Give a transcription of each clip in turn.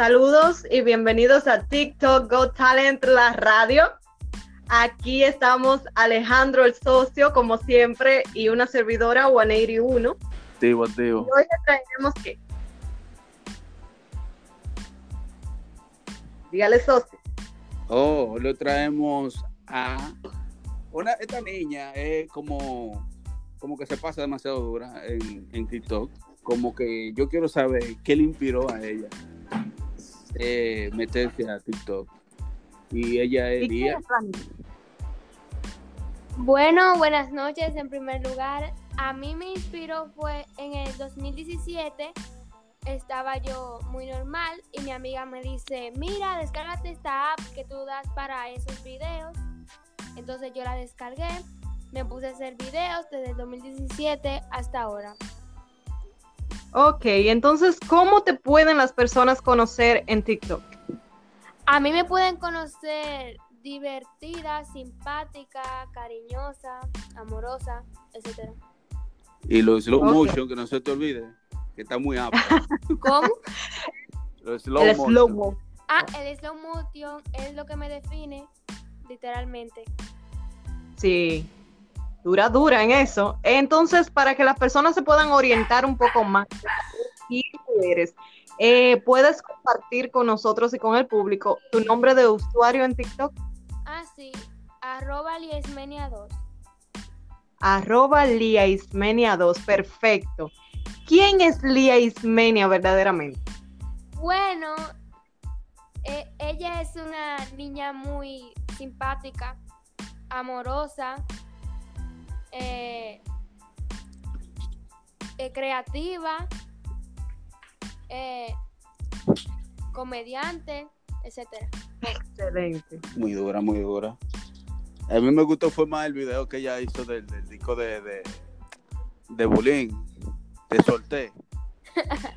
Saludos y bienvenidos a TikTok Go Talent, la radio. Aquí estamos Alejandro el socio, como siempre, y una servidora 181. Tío, tío. Hoy le traemos que. Dígale socio. Oh, lo traemos a una, esta niña es como, como que se pasa demasiado dura en, en TikTok. Como que yo quiero saber qué le inspiró a ella eh, meterse a TikTok. Y ella es ¿Y qué Lía. Bueno, buenas noches. En primer lugar, a mí me inspiró fue en el 2017. Estaba yo muy normal y mi amiga me dice, mira, descárgate esta app que tú das para esos videos. Entonces yo la descargué, me puse a hacer videos desde el 2017 hasta ahora. Ok, entonces, ¿cómo te pueden las personas conocer en TikTok? A mí me pueden conocer divertida, simpática, cariñosa, amorosa, etcétera. Y los slow Ok. motion, que no se te olvide, que está muy apto. ¿Cómo? Los slow El motion. slow-mo. Ah, el slow motion es lo que me define, literalmente. Sí, dura, dura en eso. Entonces, para que las personas se puedan orientar un poco más quién eres, eh, puedes compartir con nosotros y con el público tu nombre de usuario en TikTok, Ah, sí, arroba liesmenia2. arroba Lia Ismenia 2, perfecto. ¿Quién es Lia Ismenia verdaderamente? Bueno, eh, ella es una niña muy simpática, amorosa, eh, eh, creativa, eh, comediante, etcétera. Excelente. Muy dura, muy dura. A mí me gustó fue más el video que ella hizo del, del disco de, de, de Bulín. Te solté.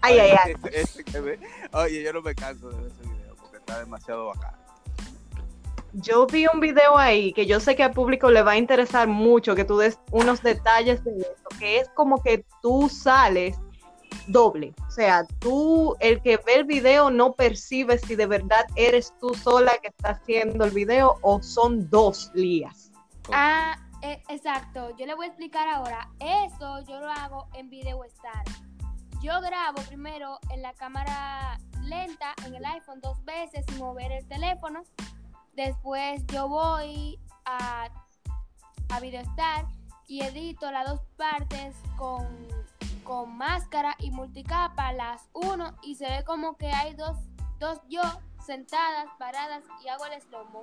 Ay, ay, ay. Ese- ese que ve- Oye, yo no me canso de ver ese video porque está demasiado bacán. Yo vi un video ahí que yo sé que al público le va a interesar mucho que tú des unos detalles de eso, que es como que tú sales doble. O sea, tú, el que ve el video no percibe si de verdad eres tú sola que está haciendo el video o son dos lías. Ah, eh, exacto. Yo le voy a explicar ahora. Eso yo lo hago en Video Star. Yo grabo primero en la cámara lenta en el iPhone dos veces sin mover el teléfono. Después yo voy a, a Video Star y edito las dos partes con, con máscara y multicapa, las uno y se ve como que hay dos, dos yo sentadas, paradas y hago el slow mo.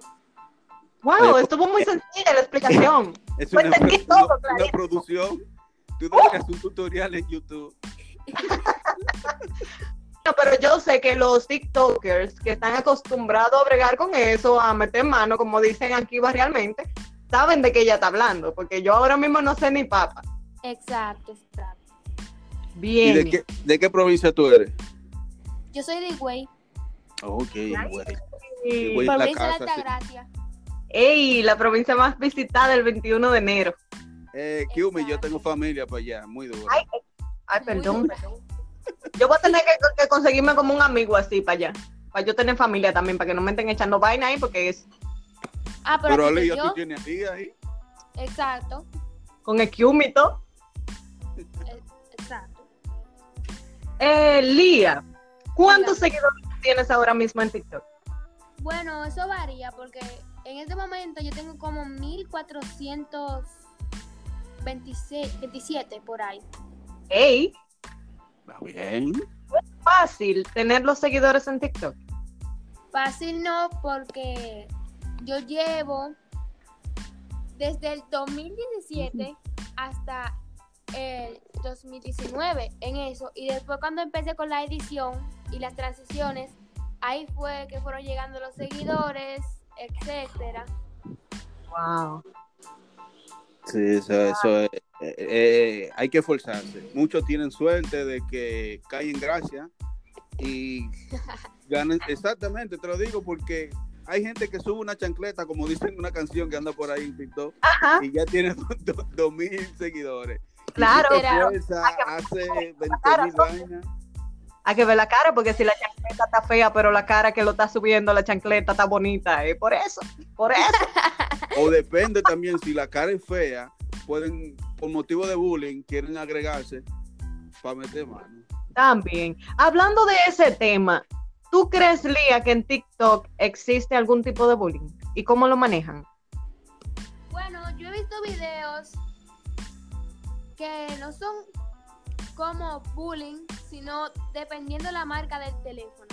Wow, Oye, estuvo muy sencilla la explicación. Es Pues una, entendí una- todo, una clarito. producción. Tú deberías un tutorial en YouTube. Pero yo sé que los TikTokers que están acostumbrados a bregar con eso, a meter mano, como dicen aquí barrialmente, saben de qué ella está hablando, porque yo ahora mismo no sé ni papa. Exacto, exacto. ¿Y Bien. de qué, de qué provincia tú eres? Yo soy de Higüey, Ok, bueno. Y- Voy a la provincia de casa, sí. Altagracia. Ey, la provincia más visitada el 21 de enero. Eh, Kiumi, yo tengo familia para allá, muy duro. Ay, Ay, Muy perdón. Yo voy a tener que, que conseguirme como un amigo así para allá. Para yo tener familia también, para que no me estén echando vaina ahí, porque es Ah, pero, Pero Alía, estoy tú tienes ahí, ahí. Exacto, con eh, exacto. Eh, Lía, ¿cuántos seguidores tienes ahora mismo en TikTok? Bueno, eso varía porque en este momento yo tengo como 1427 por ahí. Ey, Está bien. fácil tener los seguidores en TikTok. Fácil no, porque yo llevo desde el 2017 hasta el 2019 en eso. Y después cuando empecé con la edición y las transiciones, ahí fue que fueron llegando los seguidores, etcétera. Wow. Sí, eso, eso es, eh, eh, hay que esforzarse. Muchos tienen suerte de que caen en gracia y ganan. Exactamente, te lo digo porque hay gente que sube una chancleta, como dicen una canción que anda por ahí en TikTok, Ajá, y ya tiene do- do- dos mil seguidores. Claro. hace 20 cara, mil socio. vainas. Hay que ver la cara, porque si la chancleta está fea, pero la cara que lo está subiendo, la chancleta está bonita, es por eso, por eso. O depende también, si la cara es fea, pueden, por motivo de bullying, quieren agregarse para meter mano. También. Hablando de ese tema, ¿tú crees, Lía, que en TikTok existe algún tipo de bullying? ¿Y cómo lo manejan? Bueno, yo he visto videos que no son como bullying, sino dependiendo la marca del teléfono.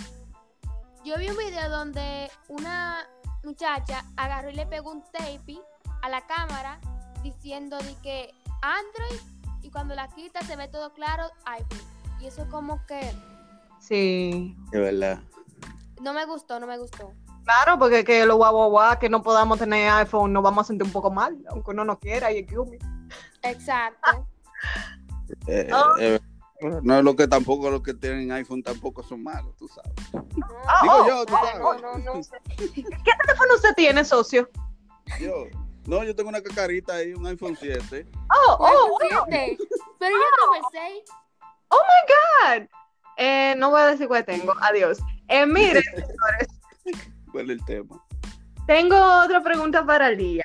Yo vi un video donde una muchacha agarró y le pegó un tape a la cámara diciendo de que Android y cuando la quita se ve todo claro iPhone. Y eso como que Sí. De verdad. no me gustó, no me gustó. Claro, porque que lo guau, guau, que no podamos tener iPhone, nos vamos a sentir un poco mal, aunque uno no quiera, y excuse me. Exacto. Eh, Ah. eh, no es lo que tampoco los que tienen iPhone tampoco son malos, tú sabes. Ah, Digo oh, yo, tú oh, sabes. No, no, no. ¿Qué teléfono usted tiene, socio? Yo. No, yo tengo una cacarita ahí, un iPhone 7. Oh, oh, wow. 7. Pero yo tengo el 6. Oh my God. Eh, no voy a decir cuál tengo. Adiós. Eh, miren, señores, ¿Cuál es el tema? tengo otra pregunta para Lía.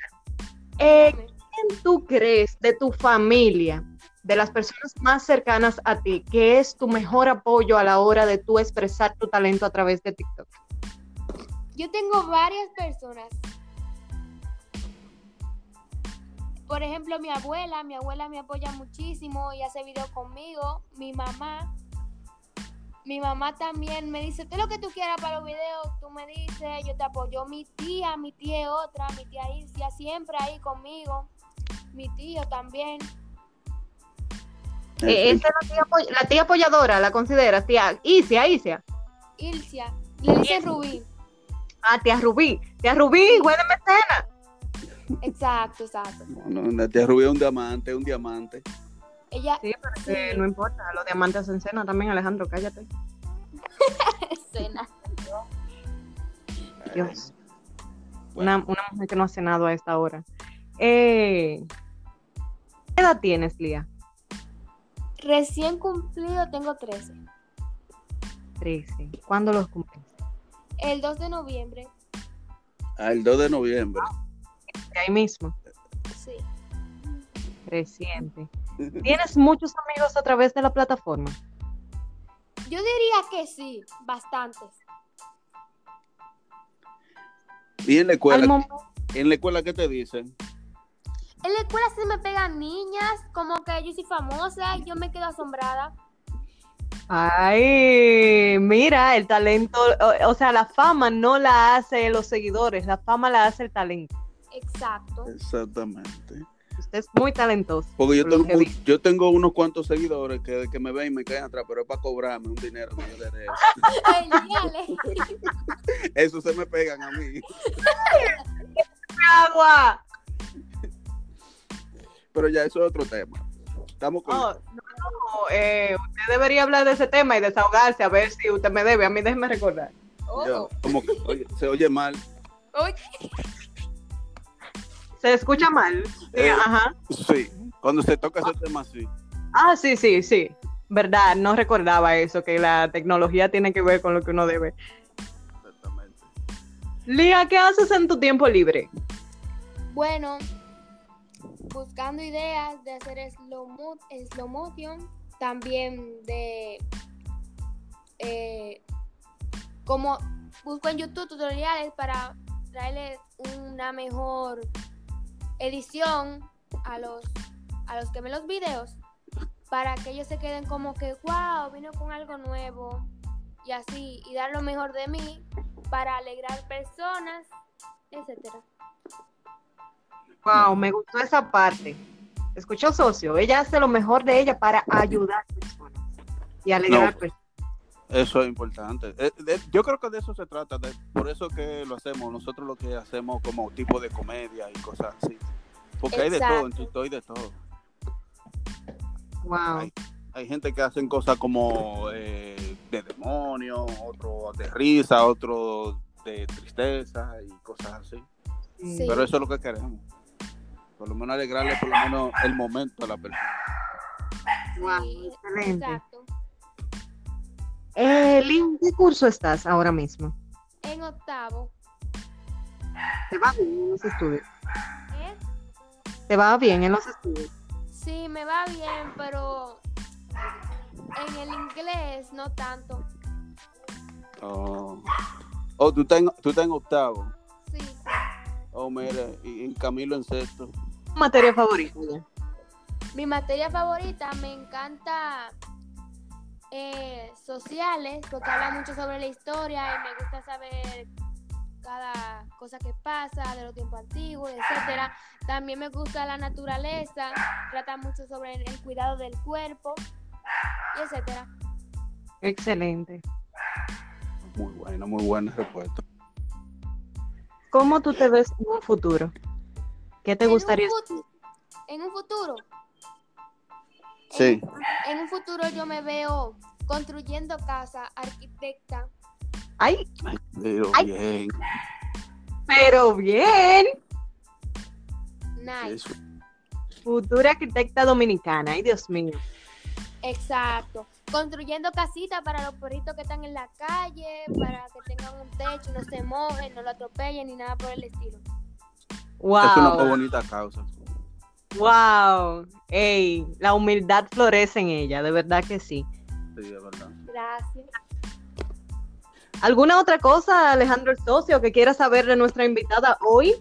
Eh, ¿Quién tú crees de tu familia, de las personas más cercanas a ti, que es tu mejor apoyo a la hora de tú expresar tu talento a través de TikTok? Yo tengo varias personas. Por ejemplo, mi abuela, mi abuela me apoya muchísimo y hace videos conmigo. Mi mamá, mi mamá también me dice, todo lo que tú quieras para los videos, tú me dices, yo te apoyo. Mi tía, mi tía otra, mi tía Ircia siempre ahí conmigo. Mi tío también. Eh, esa es la tía, la tía apoyadora, ¿la consideras? Tía Isia, Isia. Ilcia, le dice Rubí. Ah, tía Rubí. Tía Rubí, buena mecena. Exacto, exacto. No, no, la tía Rubí es un diamante, un diamante. Ella, Sí, pero es que Sí. no importa, los diamantes en cena también, Alejandro, cállate. cena. Dios. Bueno, Una, una mujer que no ha cenado a esta hora. Eh, ¿Qué edad tienes, Lía? Recién cumplido tengo 13. 13. ¿Cuándo los cumples? El 2 de noviembre. ah, el 2 de noviembre. De ahí mismo, Sí. reciente. ¿Tienes muchos amigos a través de la plataforma? Yo diría que sí, bastantes. ¿Y en la escuela? ¿En la escuela qué te dicen? En la escuela se me pegan niñas, como que yo soy famosa, y yo me quedo asombrada. Ay, mira, el talento, o, o sea, la fama no la hace los seguidores, la fama la hace el talento. Exacto. Exactamente. Usted es muy talentoso. Porque yo por tengo, yo tengo unos cuantos seguidores que, que me ven y me caen atrás, pero es para cobrarme un dinero que yo. Eso se me pegan a mí. ¡Agua! Pero ya eso es otro tema. Estamos con... Oh, no, no, eh, usted debería hablar de ese tema y desahogarse a ver si usted me debe. A mí déjeme recordar. Yo, Oh. como que, oye, se oye mal. Uy, ¿Se escucha mal? Sí, Eh. ajá. Sí. Cuando se toca ese tema así. Ah, sí, sí, sí. Verdad, no recordaba eso, que la tecnología tiene que ver con lo que uno debe. Exactamente. Lía, ¿qué haces en tu tiempo libre? Bueno, buscando ideas de hacer slow, mo- slow motion, también de eh, como busco en YouTube tutoriales para traerles una mejor edición a los a los que ven los videos para que ellos se queden como que wow vino con algo nuevo y así y dar lo mejor de mí para alegrar personas etcétera Wow, me gustó esa parte. Escuchó, socio. Ella hace lo mejor de ella para ayudar a personas y alegrar No. personas. Eso es importante. Eh, de- yo creo que de eso se trata. de- por eso que lo hacemos. Nosotros lo que hacemos como tipo de comedia y cosas así. Porque hay de todo en. TikTok, hay de todo. Wow. Ay. Hay gente que hacen cosas como eh, de demonio, otro de risa, otro de tristeza y cosas así. Sí. Pero eso es lo que queremos. Por lo menos alegrarle por lo menos el momento a la persona. Wow, Sí, excelente. Exacto. Eh, Lin, ¿qué curso estás ahora mismo? En octavo. ¿Te va bien en los estudios? ¿eh? ¿Te va bien en los estudios? Sí, me va bien, pero en el inglés no tanto. Oh, oh tú, estás en, tú estás en octavo. Sí, sí. Oh, mira, y, y Camilo en sexto. ¿Tu materia favorita? Mi materia favorita me encanta eh, sociales, porque habla mucho sobre la historia y me gusta saber cada cosa que pasa de los tiempos antiguos, etcétera. También me gusta la naturaleza, trata mucho sobre el, cuidado del cuerpo, y etcétera. Excelente. Muy buena, muy buena respuesta. ¿Cómo tú te ves en un futuro? ¿Qué te En gustaría? En un futuro, Sí. en un futuro yo me veo construyendo casa, arquitecta. Ay, Pero Ay. bien. pero bien. Nice. Eso. Futura arquitecta dominicana. Ay, Dios mío. Exacto. Construyendo casitas para los perritos que están en la calle, para que tengan un techo, no se mojen, no lo atropellen ni nada por el estilo. Es una muy Wow. bonita causa. Wow. Ey, la humildad florece en ella, de verdad que sí. Sí, de verdad. Gracias. ¿Alguna otra cosa, Alejandro el socio, que quiera saber de nuestra invitada hoy?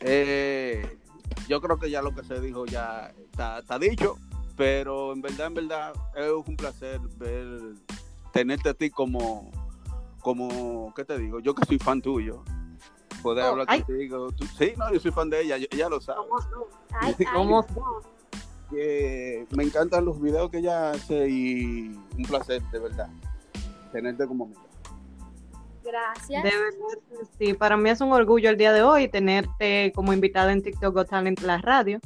Eh, yo creo que ya lo que se dijo ya está, está dicho, pero en verdad, en verdad, es un placer ver, tenerte a ti como, como, ¿qué te digo? Yo que soy fan tuyo, poder Oh, hablar ay. contigo. Tú- sí, no, yo soy fan de ella, yo- ella lo sabe. Ay, ay, ¿Cómo? Que me encantan los videos que ella hace y un placer, de verdad, tenerte como amiga. gracias. De verdad sí, para mí es un orgullo el día de hoy tenerte como invitada en TikTok Got Talent la radio.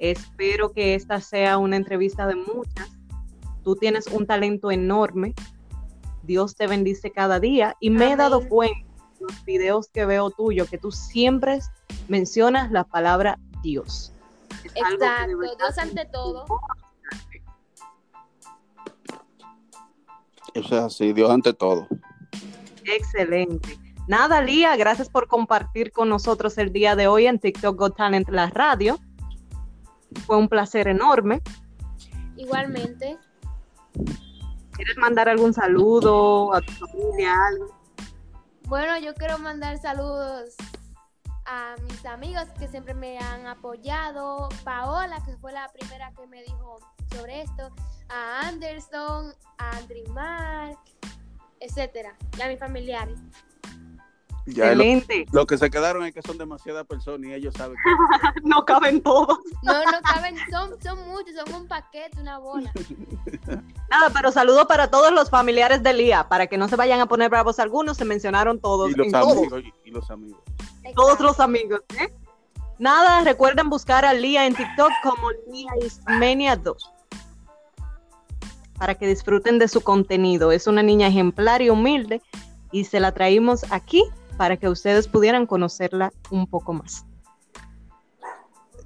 Espero que esta sea una entrevista de muchas. Tú tienes un talento enorme. Dios te bendice cada día y me he dado cuenta en los videos que veo tuyo que tú siempre mencionas la palabra Dios. Es Exacto. Dios ante todo. Eso es así, Dios ante todo. Excelente. Nada, Lía, gracias por compartir con nosotros el día de hoy en TikTok Got Talent la radio. Fue un placer enorme. Igualmente. ¿Quieres mandar algún saludo a tu familia, algo? Bueno, yo quiero mandar saludos a mis amigos que siempre me han apoyado, Paola, que fue la primera que me dijo sobre esto, a Anderson, a Andrimar, etcétera, y a mis familiares. Ya lo, Excelente. lo que se quedaron es que son demasiadas personas y ellos saben No caben todos. No, no caben, son, son muchos, son un paquete, una bola. Nada, pero saludo para todos los familiares de Lía, para que no se vayan a poner bravos algunos, se mencionaron todos, y los todos, amigos y, los amigos. todos los amigos. ¿eh? Nada, recuerden buscar a Lía en TikTok como Lía Ismenia 2 para que disfruten de su contenido. Es una niña ejemplar y humilde y se la traímos aquí para que ustedes pudieran conocerla un poco más.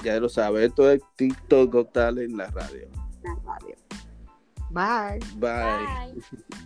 Ya lo sabe, esto es TikTok Got Talent en la radio. Bye. Bye. Bye.